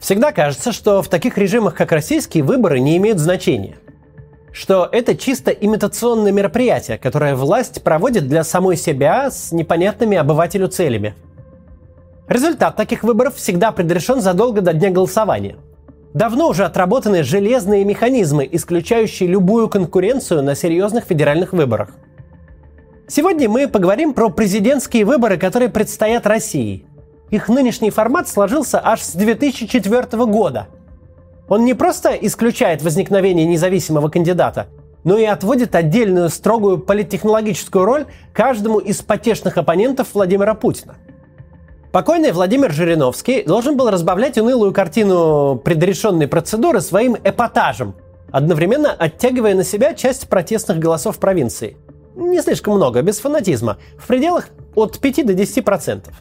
Всегда кажется, что в таких режимах, как российский, выборы не имеют значения. Что это чисто имитационное мероприятие, которое власть проводит для самой себя с непонятными обывателю целями. Результат таких выборов всегда предрешен задолго до дня голосования. Давно уже отработаны железные механизмы, исключающие любую конкуренцию на серьезных федеральных выборах. Сегодня мы поговорим про президентские выборы, которые предстоят России – их нынешний формат сложился аж с 2004 года. Он не просто исключает возникновение независимого кандидата, но и отводит отдельную строгую политтехнологическую роль каждому из потешных оппонентов Владимира Путина. Покойный Владимир Жириновский должен был разбавлять унылую картину предрешенной процедуры своим эпатажем, одновременно оттягивая на себя часть протестных голосов провинции. Не слишком много, без фанатизма, в пределах от 5 до 10 процентов.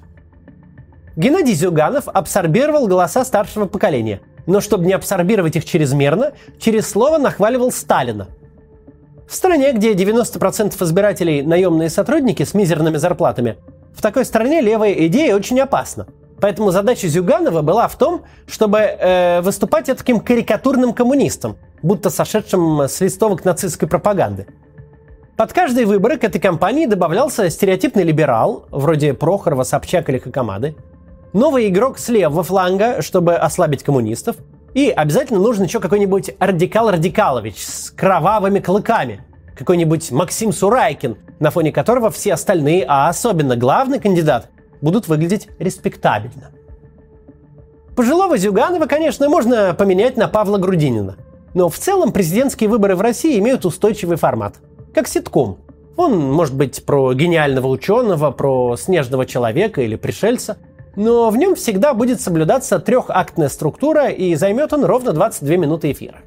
Геннадий Зюганов абсорбировал голоса старшего поколения, но чтобы не абсорбировать их чрезмерно, через слово нахваливал Сталина. В стране, где 90% избирателей наемные сотрудники с мизерными зарплатами, в такой стране левая идея очень опасна. Поэтому задача Зюганова была в том, чтобы э, выступать таким карикатурным коммунистом, будто сошедшим с листовок нацистской пропаганды. Под каждые выборы к этой кампании добавлялся стереотипный либерал, вроде Прохорова, Собчак или Хакамады – новый игрок с левого фланга, чтобы ослабить коммунистов. И обязательно нужен еще какой-нибудь Радикал Радикалович с кровавыми клыками. Какой-нибудь Максим Сурайкин, на фоне которого все остальные, а особенно главный кандидат, будут выглядеть респектабельно. Пожилого Зюганова, конечно, можно поменять на Павла Грудинина. Но в целом президентские выборы в России имеют устойчивый формат. Как ситком. Он может быть про гениального ученого, про снежного человека или пришельца – но в нем всегда будет соблюдаться трехактная структура и займет он ровно 22 минуты эфира.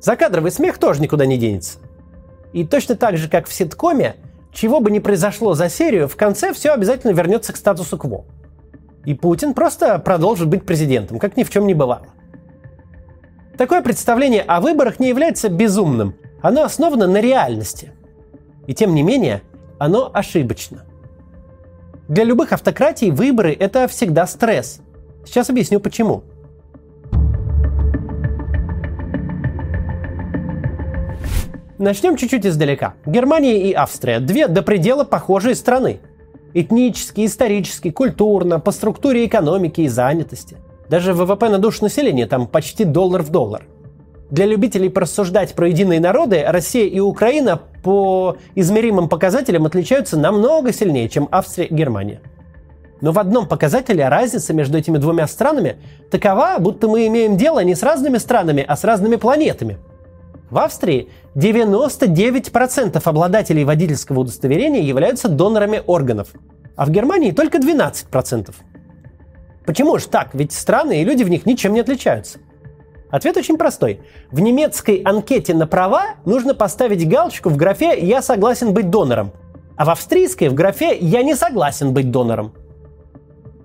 Закадровый смех тоже никуда не денется. И точно так же, как в ситкоме, чего бы ни произошло за серию, в конце все обязательно вернется к статусу кво. И Путин просто продолжит быть президентом, как ни в чем не бывало. Такое представление о выборах не является безумным. Оно основано на реальности. И тем не менее, оно ошибочно. Для любых автократий выборы – это всегда стресс. Сейчас объясню почему. Начнем чуть-чуть издалека. Германия и Австрия – две до предела похожие страны. Этнически, исторически, культурно, по структуре экономики и занятости. Даже ВВП на душу населения там почти доллар в доллар. Для любителей порассуждать про единые народы, Россия и Украина по измеримым показателям отличаются намного сильнее, чем Австрия и Германия. Но в одном показателе разница между этими двумя странами такова, будто мы имеем дело не с разными странами, а с разными планетами. В Австрии 99% обладателей водительского удостоверения являются донорами органов, а в Германии только 12%. Почему же так? Ведь страны и люди в них ничем не отличаются – Ответ очень простой. В немецкой анкете на права нужно поставить галочку в графе «Я согласен быть донором», а в австрийской в графе «Я не согласен быть донором».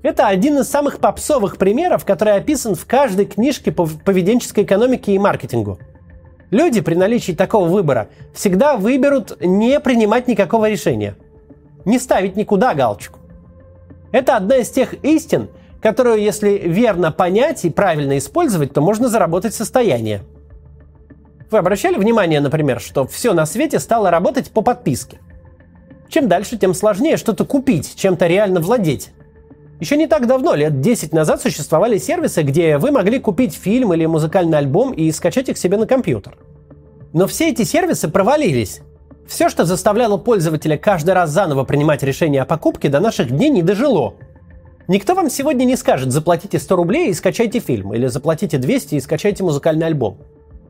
Это один из самых попсовых примеров, который описан в каждой книжке по поведенческой экономике и маркетингу. Люди при наличии такого выбора всегда выберут не принимать никакого решения, не ставить никуда галочку. Это одна из тех истин, которую, если верно понять и правильно использовать, то можно заработать состояние. Вы обращали внимание, например, что все на свете стало работать по подписке? Чем дальше, тем сложнее что-то купить, чем-то реально владеть. Еще не так давно, лет 10 назад, существовали сервисы, где вы могли купить фильм или музыкальный альбом и скачать их себе на компьютер. Но все эти сервисы провалились. Все, что заставляло пользователя каждый раз заново принимать решение о покупке, до наших дней не дожило – Никто вам сегодня не скажет, заплатите 100 рублей и скачайте фильм, или заплатите 200 и скачайте музыкальный альбом.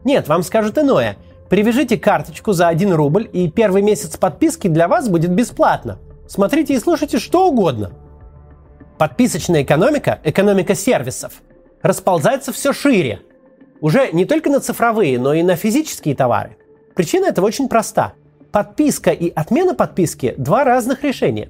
Нет, вам скажут иное. Привяжите карточку за 1 рубль, и первый месяц подписки для вас будет бесплатно. Смотрите и слушайте что угодно. Подписочная экономика, экономика сервисов, расползается все шире. Уже не только на цифровые, но и на физические товары. Причина этого очень проста. Подписка и отмена подписки – два разных решения.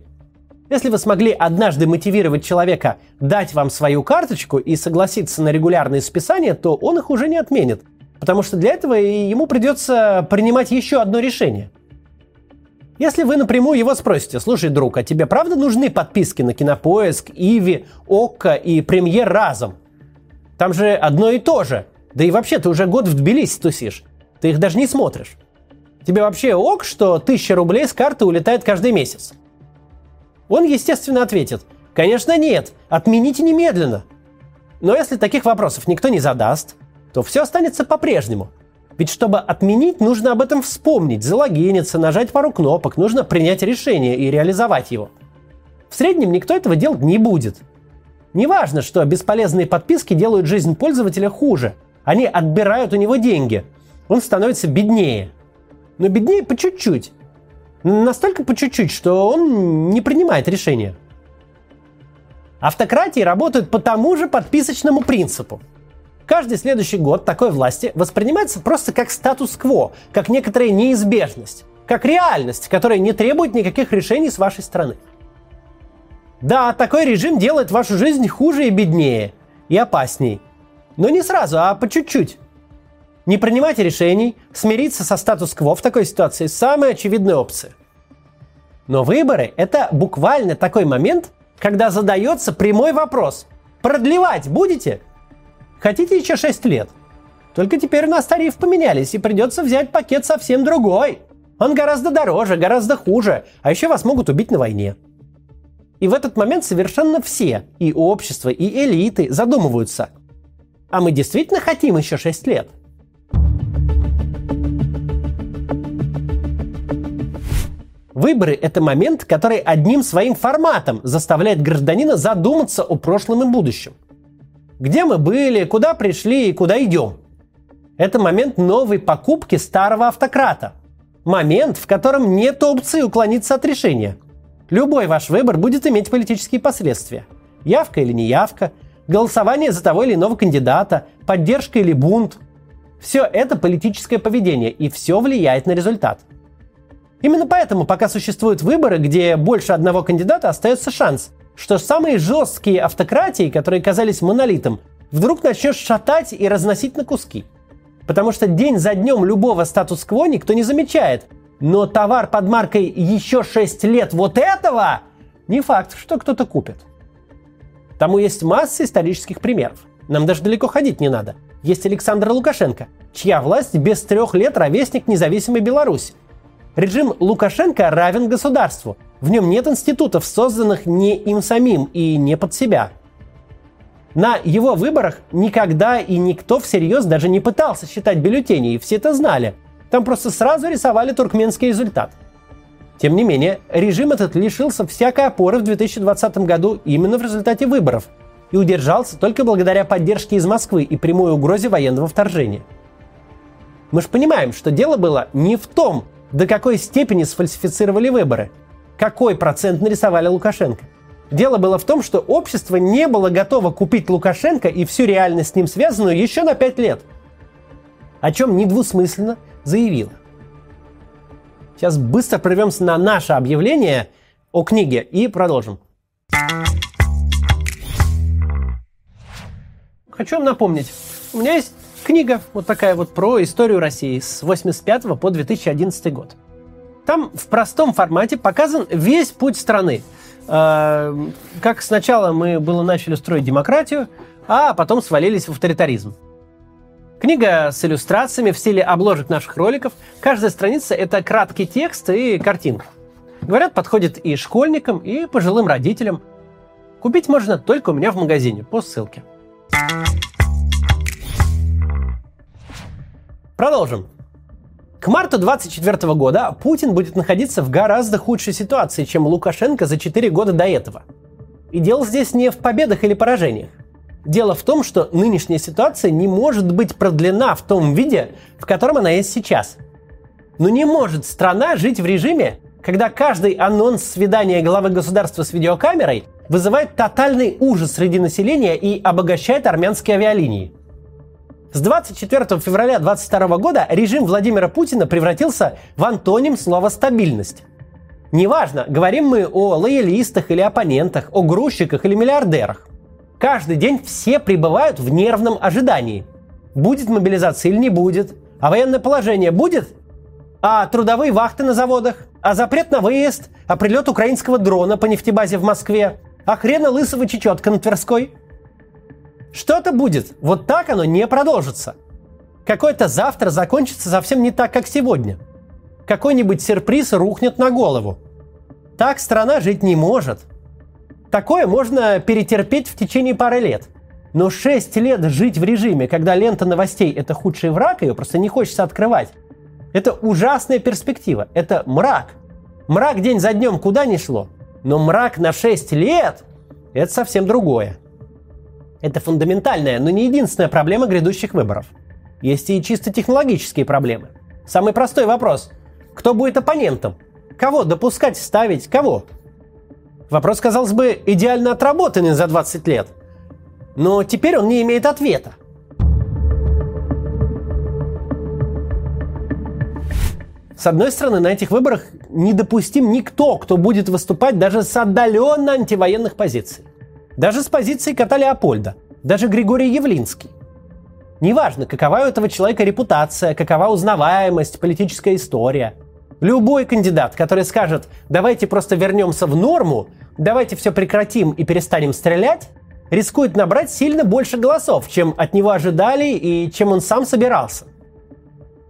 Если вы смогли однажды мотивировать человека дать вам свою карточку и согласиться на регулярные списания, то он их уже не отменит. Потому что для этого ему придется принимать еще одно решение. Если вы напрямую его спросите, слушай, друг, а тебе правда нужны подписки на Кинопоиск, Иви, Окко и Премьер разом? Там же одно и то же. Да и вообще, ты уже год в Тбилиси тусишь. Ты их даже не смотришь. Тебе вообще ок, что тысяча рублей с карты улетает каждый месяц? Он, естественно, ответит, конечно нет, отмените немедленно. Но если таких вопросов никто не задаст, то все останется по-прежнему. Ведь чтобы отменить, нужно об этом вспомнить, залогиниться, нажать пару кнопок, нужно принять решение и реализовать его. В среднем никто этого делать не будет. Неважно, что бесполезные подписки делают жизнь пользователя хуже. Они отбирают у него деньги. Он становится беднее. Но беднее по чуть-чуть. Настолько по чуть-чуть, что он не принимает решения. Автократии работают по тому же подписочному принципу. Каждый следующий год такой власти воспринимается просто как статус-кво, как некоторая неизбежность, как реальность, которая не требует никаких решений с вашей стороны. Да, такой режим делает вашу жизнь хуже и беднее, и опасней. Но не сразу, а по чуть-чуть. Не принимать решений, смириться со статус-кво в такой ситуации – самая очевидная опция. Но выборы – это буквально такой момент, когда задается прямой вопрос. Продлевать будете? Хотите еще 6 лет? Только теперь у нас тариф поменялись, и придется взять пакет совсем другой. Он гораздо дороже, гораздо хуже, а еще вас могут убить на войне. И в этот момент совершенно все, и общество, и элиты задумываются. А мы действительно хотим еще 6 лет? Выборы – это момент, который одним своим форматом заставляет гражданина задуматься о прошлом и будущем. Где мы были, куда пришли и куда идем. Это момент новой покупки старого автократа. Момент, в котором нет опции уклониться от решения. Любой ваш выбор будет иметь политические последствия. Явка или неявка, голосование за того или иного кандидата, поддержка или бунт. Все это политическое поведение, и все влияет на результат – Именно поэтому, пока существуют выборы, где больше одного кандидата, остается шанс, что самые жесткие автократии, которые казались монолитом, вдруг начнет шатать и разносить на куски. Потому что день за днем любого статус-кво никто не замечает. Но товар под маркой «еще 6 лет вот этого» не факт, что кто-то купит. Тому есть масса исторических примеров. Нам даже далеко ходить не надо. Есть Александр Лукашенко, чья власть без трех лет ровесник независимой Беларуси. Режим Лукашенко равен государству. В нем нет институтов, созданных не им самим и не под себя. На его выборах никогда и никто всерьез даже не пытался считать бюллетени, и все это знали. Там просто сразу рисовали туркменский результат. Тем не менее, режим этот лишился всякой опоры в 2020 году именно в результате выборов и удержался только благодаря поддержке из Москвы и прямой угрозе военного вторжения. Мы же понимаем, что дело было не в том, до какой степени сфальсифицировали выборы? Какой процент нарисовали Лукашенко? Дело было в том, что общество не было готово купить Лукашенко и всю реальность с ним связанную еще на пять лет. О чем недвусмысленно заявила. Сейчас быстро прервемся на наше объявление о книге и продолжим. Хочу вам напомнить, у меня есть книга вот такая вот про историю России с 85 по 2011 год. Там в простом формате показан весь путь страны. А, как сначала мы было начали строить демократию, а потом свалились в авторитаризм. Книга с иллюстрациями в стиле обложек наших роликов. Каждая страница – это краткий текст и картинка. Говорят, подходит и школьникам, и пожилым родителям. Купить можно только у меня в магазине по ссылке. Продолжим. К марту 2024 года Путин будет находиться в гораздо худшей ситуации, чем Лукашенко за 4 года до этого. И дело здесь не в победах или поражениях. Дело в том, что нынешняя ситуация не может быть продлена в том виде, в котором она есть сейчас. Но не может страна жить в режиме, когда каждый анонс свидания главы государства с видеокамерой вызывает тотальный ужас среди населения и обогащает армянские авиалинии. С 24 февраля 2022 года режим Владимира Путина превратился в антоним слова «стабильность». Неважно, говорим мы о лоялистах или оппонентах, о грузчиках или миллиардерах. Каждый день все пребывают в нервном ожидании. Будет мобилизация или не будет? А военное положение будет? А трудовые вахты на заводах? А запрет на выезд? А прилет украинского дрона по нефтебазе в Москве? А хрена лысого чечетка на Тверской? Что-то будет. Вот так оно не продолжится. Какое-то завтра закончится совсем не так, как сегодня. Какой-нибудь сюрприз рухнет на голову. Так страна жить не может. Такое можно перетерпеть в течение пары лет. Но 6 лет жить в режиме, когда лента новостей – это худший враг, ее просто не хочется открывать, это ужасная перспектива. Это мрак. Мрак день за днем куда ни шло. Но мрак на 6 лет – это совсем другое. Это фундаментальная, но не единственная проблема грядущих выборов. Есть и чисто технологические проблемы. Самый простой вопрос – кто будет оппонентом? Кого допускать ставить? Кого? Вопрос, казалось бы, идеально отработанный за 20 лет. Но теперь он не имеет ответа. С одной стороны, на этих выборах недопустим никто, кто будет выступать даже с отдаленно антивоенных позиций. Даже с позиции кота Леопольда. Даже Григорий Явлинский. Неважно, какова у этого человека репутация, какова узнаваемость, политическая история. Любой кандидат, который скажет, давайте просто вернемся в норму, давайте все прекратим и перестанем стрелять, рискует набрать сильно больше голосов, чем от него ожидали и чем он сам собирался.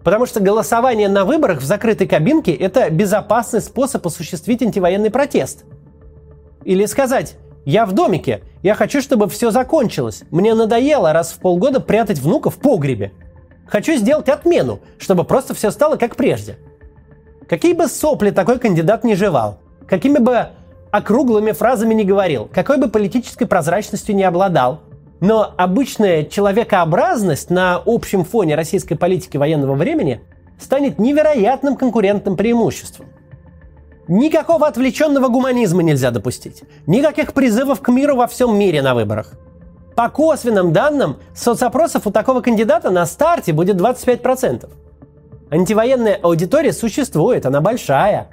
Потому что голосование на выборах в закрытой кабинке – это безопасный способ осуществить антивоенный протест. Или сказать «Я в домике, я хочу, чтобы все закончилось. Мне надоело раз в полгода прятать внука в погребе. Хочу сделать отмену, чтобы просто все стало как прежде». Какие бы сопли такой кандидат не жевал, какими бы округлыми фразами не говорил, какой бы политической прозрачностью не обладал, но обычная человекообразность на общем фоне российской политики военного времени станет невероятным конкурентным преимуществом. Никакого отвлеченного гуманизма нельзя допустить. Никаких призывов к миру во всем мире на выборах. По косвенным данным, соцопросов у такого кандидата на старте будет 25%. Антивоенная аудитория существует, она большая.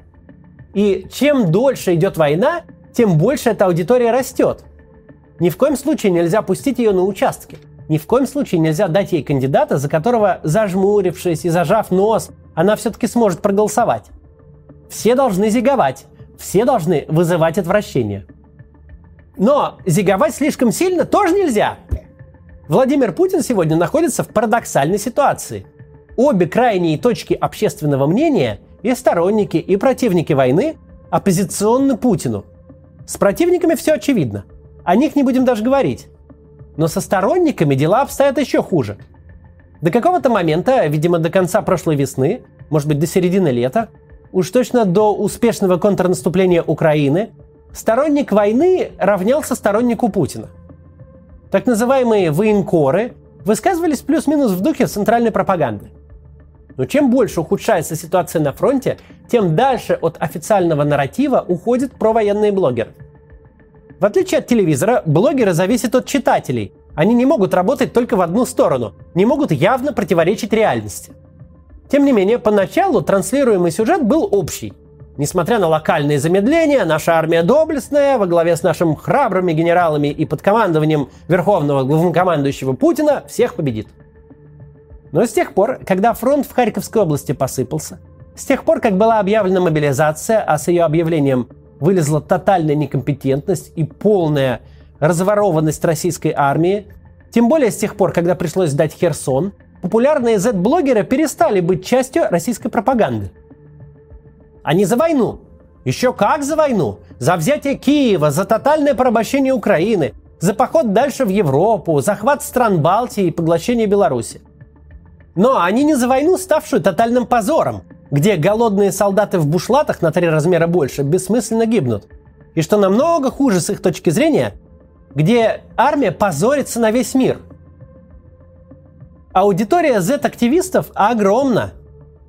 И чем дольше идет война, тем больше эта аудитория растет. Ни в коем случае нельзя пустить ее на участки. Ни в коем случае нельзя дать ей кандидата, за которого, зажмурившись и зажав нос, она все-таки сможет проголосовать. Все должны зиговать, все должны вызывать отвращение. Но зиговать слишком сильно тоже нельзя. Владимир Путин сегодня находится в парадоксальной ситуации. Обе крайние точки общественного мнения, и сторонники, и противники войны, оппозиционны Путину. С противниками все очевидно. О них не будем даже говорить. Но со сторонниками дела обстоят еще хуже. До какого-то момента, видимо, до конца прошлой весны, может быть, до середины лета, уж точно до успешного контрнаступления Украины, сторонник войны равнялся стороннику Путина. Так называемые военкоры высказывались плюс-минус в духе центральной пропаганды. Но чем больше ухудшается ситуация на фронте, тем дальше от официального нарратива уходят провоенные блогеры. В отличие от телевизора, блогеры зависят от читателей. Они не могут работать только в одну сторону, не могут явно противоречить реальности – тем не менее, поначалу транслируемый сюжет был общий. Несмотря на локальные замедления, наша армия доблестная, во главе с нашими храбрыми генералами и под командованием верховного главнокомандующего Путина, всех победит. Но с тех пор, когда фронт в Харьковской области посыпался, с тех пор, как была объявлена мобилизация, а с ее объявлением вылезла тотальная некомпетентность и полная разворованность российской армии, тем более с тех пор, когда пришлось сдать Херсон – популярные Z-блогеры перестали быть частью российской пропаганды. Они за войну. Еще как за войну. За взятие Киева, за тотальное порабощение Украины, за поход дальше в Европу, захват стран Балтии и поглощение Беларуси. Но они не за войну, ставшую тотальным позором, где голодные солдаты в бушлатах на три размера больше бессмысленно гибнут. И что намного хуже с их точки зрения, где армия позорится на весь мир – Аудитория Z-активистов огромна.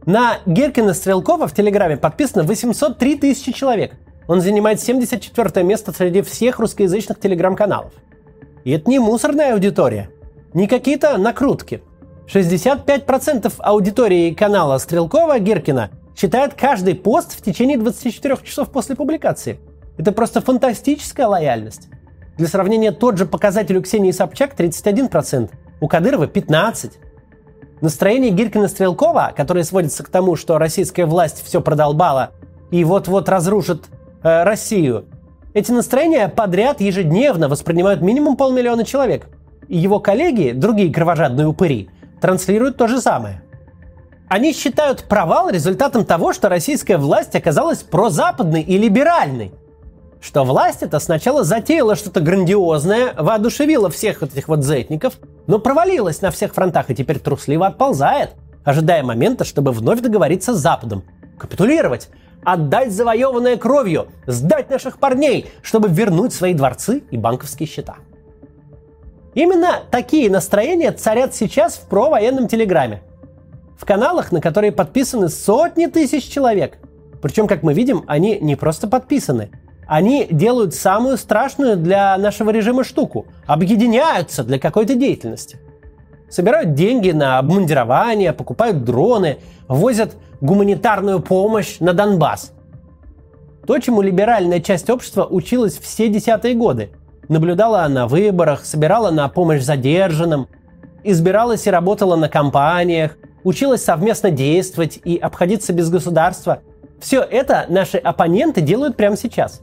На Геркина Стрелкова в Телеграме подписано 803 тысячи человек. Он занимает 74 место среди всех русскоязычных телеграм-каналов. И это не мусорная аудитория, не какие-то накрутки. 65% аудитории канала Стрелкова Геркина читает каждый пост в течение 24 часов после публикации. Это просто фантастическая лояльность. Для сравнения, тот же показатель у Ксении Собчак 31%, у Кадырова 15. Настроение Гиркина-Стрелкова, которое сводится к тому, что российская власть все продолбала и вот-вот разрушит э, Россию, эти настроения подряд ежедневно воспринимают минимум полмиллиона человек. И его коллеги, другие кровожадные упыри, транслируют то же самое. Они считают провал результатом того, что российская власть оказалась прозападной и либеральной. Что власть это сначала затеяла что-то грандиозное, воодушевила всех вот этих вот зетников, но провалилась на всех фронтах и теперь трусливо отползает, ожидая момента, чтобы вновь договориться с Западом. Капитулировать, отдать завоеванное кровью, сдать наших парней, чтобы вернуть свои дворцы и банковские счета. Именно такие настроения царят сейчас в провоенном телеграме. В каналах, на которые подписаны сотни тысяч человек. Причем, как мы видим, они не просто подписаны. Они делают самую страшную для нашего режима штуку. Объединяются для какой-то деятельности. Собирают деньги на обмундирование, покупают дроны, возят гуманитарную помощь на Донбасс. То, чему либеральная часть общества училась все десятые годы – Наблюдала на выборах, собирала на помощь задержанным, избиралась и работала на кампаниях, училась совместно действовать и обходиться без государства. Все это наши оппоненты делают прямо сейчас.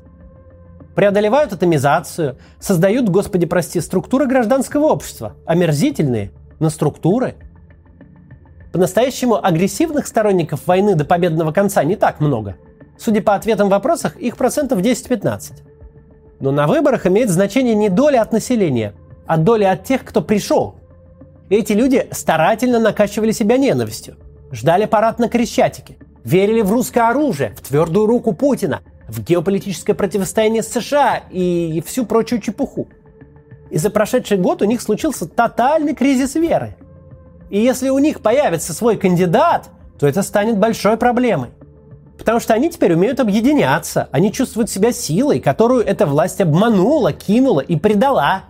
Преодолевают атомизацию, создают, господи прости, структуры гражданского общества. Омерзительные, но структуры. По-настоящему агрессивных сторонников войны до победного конца не так много. Судя по ответам в вопросах, их процентов 10-15. Но на выборах имеет значение не доля от населения, а доля от тех, кто пришел. Эти люди старательно накачивали себя ненавистью, ждали парад на Крещатике, верили в русское оружие, в твердую руку Путина, в геополитическое противостояние с США и всю прочую чепуху. И за прошедший год у них случился тотальный кризис веры. И если у них появится свой кандидат, то это станет большой проблемой. Потому что они теперь умеют объединяться. Они чувствуют себя силой, которую эта власть обманула, кинула и предала.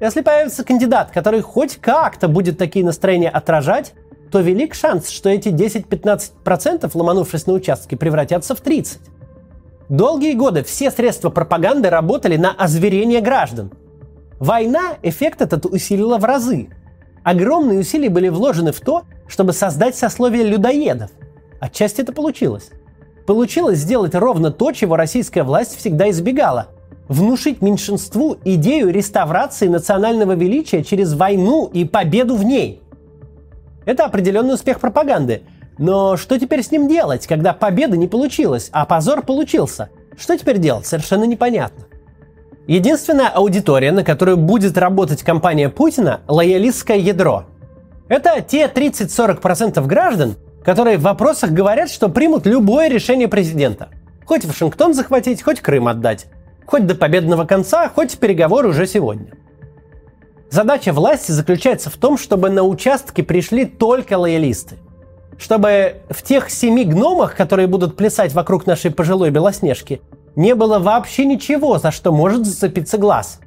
Если появится кандидат, который хоть как-то будет такие настроения отражать, то велик шанс, что эти 10-15%, ломанувшись на участке, превратятся в 30%. Долгие годы все средства пропаганды работали на озверение граждан. Война эффект этот усилила в разы. Огромные усилия были вложены в то, чтобы создать сословие людоедов – Отчасти это получилось. Получилось сделать ровно то, чего российская власть всегда избегала. Внушить меньшинству идею реставрации национального величия через войну и победу в ней. Это определенный успех пропаганды. Но что теперь с ним делать, когда победа не получилась, а позор получился? Что теперь делать, совершенно непонятно. Единственная аудитория, на которую будет работать компания Путина – лоялистское ядро. Это те 30-40% граждан, которые в вопросах говорят, что примут любое решение президента. Хоть Вашингтон захватить, хоть Крым отдать. Хоть до победного конца, хоть переговоры уже сегодня. Задача власти заключается в том, чтобы на участке пришли только лоялисты. Чтобы в тех семи гномах, которые будут плясать вокруг нашей пожилой Белоснежки, не было вообще ничего, за что может зацепиться глаз.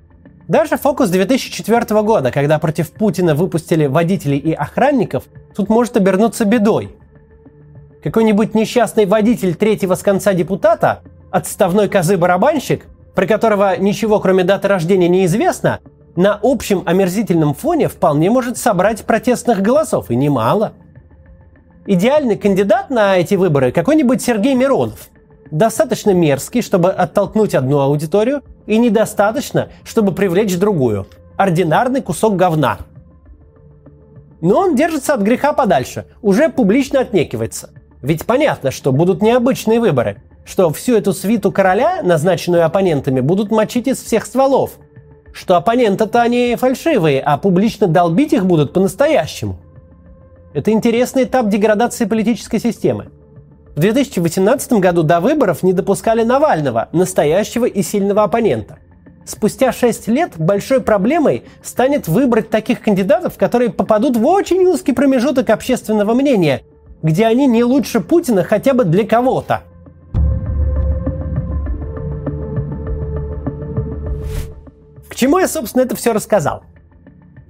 Даже фокус 2004 года, когда против Путина выпустили водителей и охранников, тут может обернуться бедой какой-нибудь несчастный водитель третьего с конца депутата, отставной козы-барабанщик, про которого ничего кроме даты рождения не известно, на общем омерзительном фоне вполне может собрать протестных голосов, и немало. Идеальный кандидат на эти выборы какой-нибудь Сергей Миронов. Достаточно мерзкий, чтобы оттолкнуть одну аудиторию, и недостаточно, чтобы привлечь другую. Ординарный кусок говна. Но он держится от греха подальше, уже публично отнекивается – ведь понятно, что будут необычные выборы, что всю эту свиту короля, назначенную оппонентами, будут мочить из всех стволов, что оппоненты-то они фальшивые, а публично долбить их будут по-настоящему. Это интересный этап деградации политической системы. В 2018 году до выборов не допускали Навального, настоящего и сильного оппонента. Спустя 6 лет большой проблемой станет выбрать таких кандидатов, которые попадут в очень узкий промежуток общественного мнения – где они не лучше Путина хотя бы для кого-то. К чему я, собственно, это все рассказал?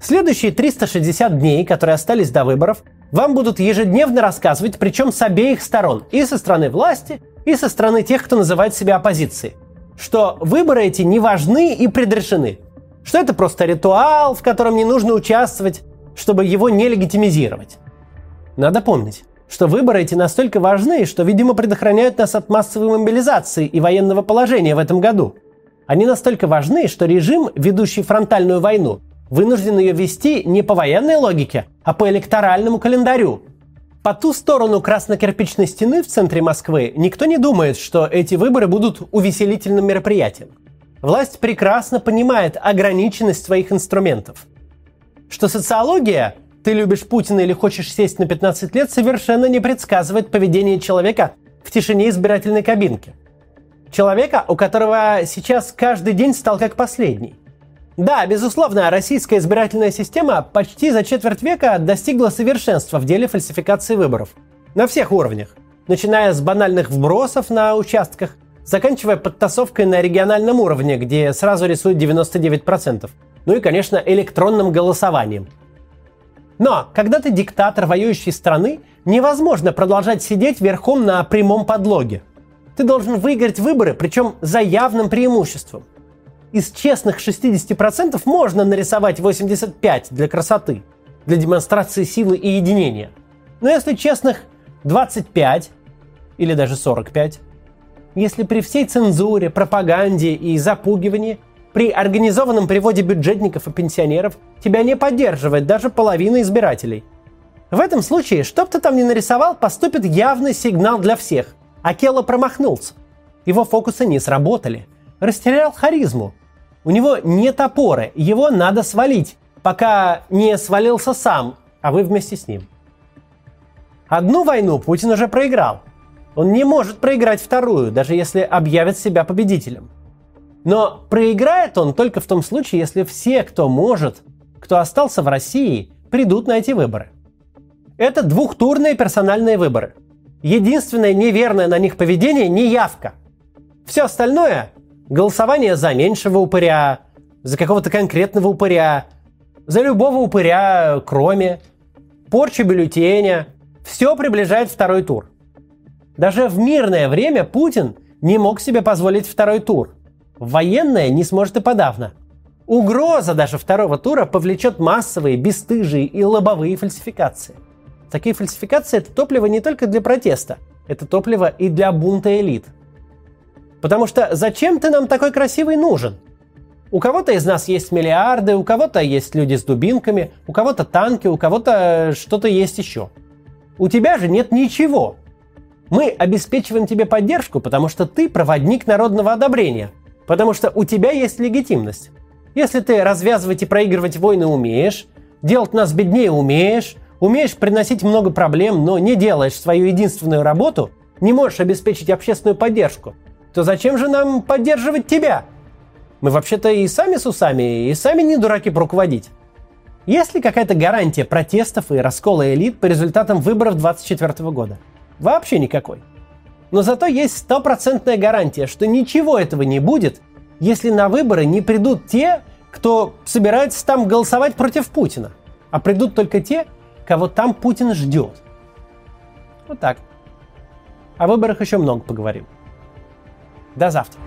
Следующие 360 дней, которые остались до выборов, вам будут ежедневно рассказывать, причем с обеих сторон, и со стороны власти, и со стороны тех, кто называет себя оппозицией, что выборы эти не важны и предрешены, что это просто ритуал, в котором не нужно участвовать, чтобы его не легитимизировать. Надо помнить, что выборы эти настолько важны, что, видимо, предохраняют нас от массовой мобилизации и военного положения в этом году. Они настолько важны, что режим, ведущий фронтальную войну, вынужден ее вести не по военной логике, а по электоральному календарю. По ту сторону красно-кирпичной стены в центре Москвы никто не думает, что эти выборы будут увеселительным мероприятием. Власть прекрасно понимает ограниченность своих инструментов. Что социология «ты любишь Путина или хочешь сесть на 15 лет» совершенно не предсказывает поведение человека в тишине избирательной кабинки. Человека, у которого сейчас каждый день стал как последний. Да, безусловно, российская избирательная система почти за четверть века достигла совершенства в деле фальсификации выборов. На всех уровнях. Начиная с банальных вбросов на участках, заканчивая подтасовкой на региональном уровне, где сразу рисуют 99%. Ну и, конечно, электронным голосованием. Но, когда ты диктатор воюющей страны, невозможно продолжать сидеть верхом на прямом подлоге. Ты должен выиграть выборы, причем за явным преимуществом из честных 60% можно нарисовать 85 для красоты, для демонстрации силы и единения. Но если честных 25 или даже 45, если при всей цензуре, пропаганде и запугивании, при организованном приводе бюджетников и пенсионеров тебя не поддерживает даже половина избирателей. В этом случае, что бы ты там ни нарисовал, поступит явный сигнал для всех. Акела промахнулся. Его фокусы не сработали. Растерял харизму. У него нет опоры, его надо свалить, пока не свалился сам, а вы вместе с ним. Одну войну Путин уже проиграл. Он не может проиграть вторую, даже если объявит себя победителем. Но проиграет он только в том случае, если все, кто может, кто остался в России, придут на эти выборы. Это двухтурные персональные выборы. Единственное неверное на них поведение – неявка. Все остальное Голосование за меньшего упыря, за какого-то конкретного упыря, за любого упыря, кроме, порчу бюллетеня. Все приближает второй тур. Даже в мирное время Путин не мог себе позволить второй тур. Военное не сможет и подавно. Угроза даже второго тура повлечет массовые, бесстыжие и лобовые фальсификации. Такие фальсификации – это топливо не только для протеста, это топливо и для бунта элит – Потому что зачем ты нам такой красивый нужен? У кого-то из нас есть миллиарды, у кого-то есть люди с дубинками, у кого-то танки, у кого-то что-то есть еще. У тебя же нет ничего. Мы обеспечиваем тебе поддержку, потому что ты проводник народного одобрения, потому что у тебя есть легитимность. Если ты развязывать и проигрывать войны умеешь, делать нас беднее умеешь, умеешь приносить много проблем, но не делаешь свою единственную работу, не можешь обеспечить общественную поддержку, то зачем же нам поддерживать тебя? Мы вообще-то и сами с усами, и сами не дураки руководить. Есть ли какая-то гарантия протестов и раскола элит по результатам выборов 2024 года? Вообще никакой. Но зато есть стопроцентная гарантия, что ничего этого не будет, если на выборы не придут те, кто собирается там голосовать против Путина, а придут только те, кого там Путин ждет. Вот так. О выборах еще много поговорим. До завтра.